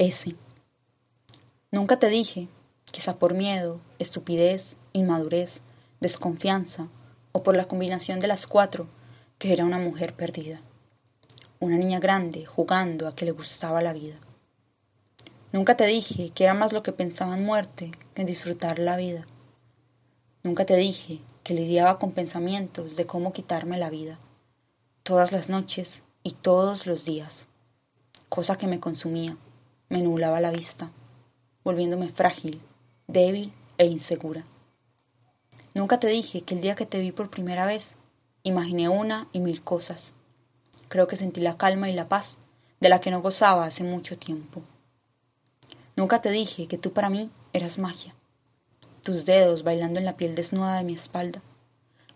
S. Nunca te dije, quizá por miedo, estupidez, inmadurez, desconfianza o por la combinación de las cuatro, que era una mujer perdida. Una niña grande jugando a que le gustaba la vida. Nunca te dije que era más lo que pensaba en muerte que en disfrutar la vida. Nunca te dije que lidiaba con pensamientos de cómo quitarme la vida, todas las noches y todos los días, cosa que me consumía, me nublaba la vista, volviéndome frágil, débil e insegura. Nunca te dije que el día que te vi por primera vez, imaginé una y mil cosas. Creo que sentí la calma y la paz de la que no gozaba hace mucho tiempo. Nunca te dije que tú para mí eras magia, tus dedos bailando en la piel desnuda de mi espalda,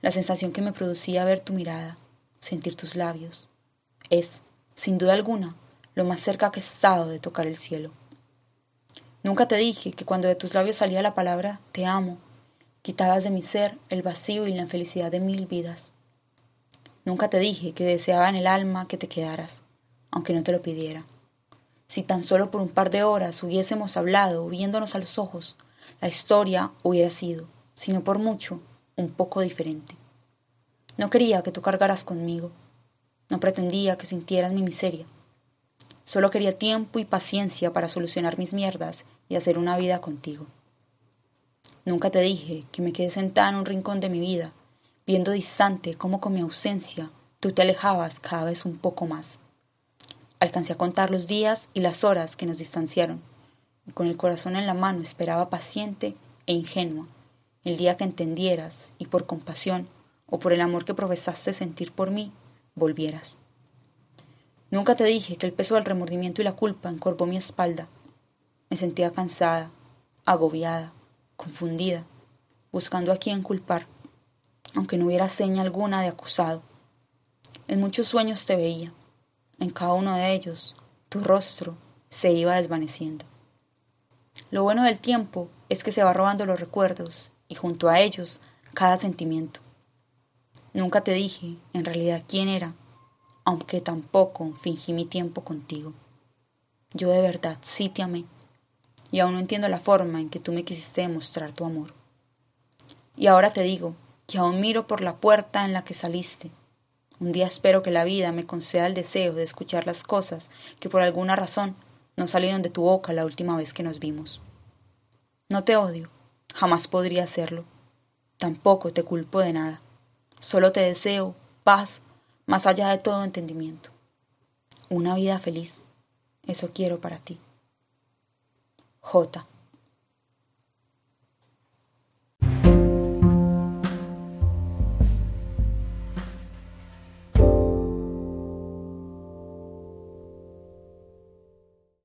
la sensación que me producía ver tu mirada, sentir tus labios. Es, sin duda alguna, lo más cerca que he estado de tocar el cielo. Nunca te dije que cuando de tus labios salía la palabra te amo, quitabas de mi ser el vacío y la infelicidad de mil vidas. Nunca te dije que deseaba en el alma que te quedaras, aunque no te lo pidiera. Si tan solo por un par de horas hubiésemos hablado, viéndonos a los ojos, la historia hubiera sido, si no por mucho, un poco diferente. No quería que tú cargaras conmigo, no pretendía que sintieras mi miseria. Solo quería tiempo y paciencia para solucionar mis mierdas y hacer una vida contigo. Nunca te dije que me quedé sentada en un rincón de mi vida, viendo distante cómo con mi ausencia tú te alejabas cada vez un poco más. Alcancé a contar los días y las horas que nos distanciaron, y con el corazón en la mano esperaba paciente e ingenua el día que entendieras y por compasión o por el amor que profesaste sentir por mí, volvieras. Nunca te dije que el peso del remordimiento y la culpa encorvó mi espalda. Me sentía cansada, agobiada, confundida, buscando a quién culpar, aunque no hubiera seña alguna de acusado. En muchos sueños te veía, en cada uno de ellos, tu rostro se iba desvaneciendo. Lo bueno del tiempo es que se va robando los recuerdos y junto a ellos cada sentimiento. Nunca te dije en realidad quién era, aunque tampoco fingí mi tiempo contigo. Yo de verdad sí te amé, y aún no entiendo la forma en que tú me quisiste demostrar tu amor. Y ahora te digo que aún miro por la puerta en la que saliste, un día espero que la vida me conceda el deseo de escuchar las cosas que por alguna razón no salieron de tu boca la última vez que nos vimos. No te odio, jamás podría hacerlo. Tampoco te culpo de nada. Solo te deseo paz más allá de todo entendimiento. Una vida feliz. Eso quiero para ti. J.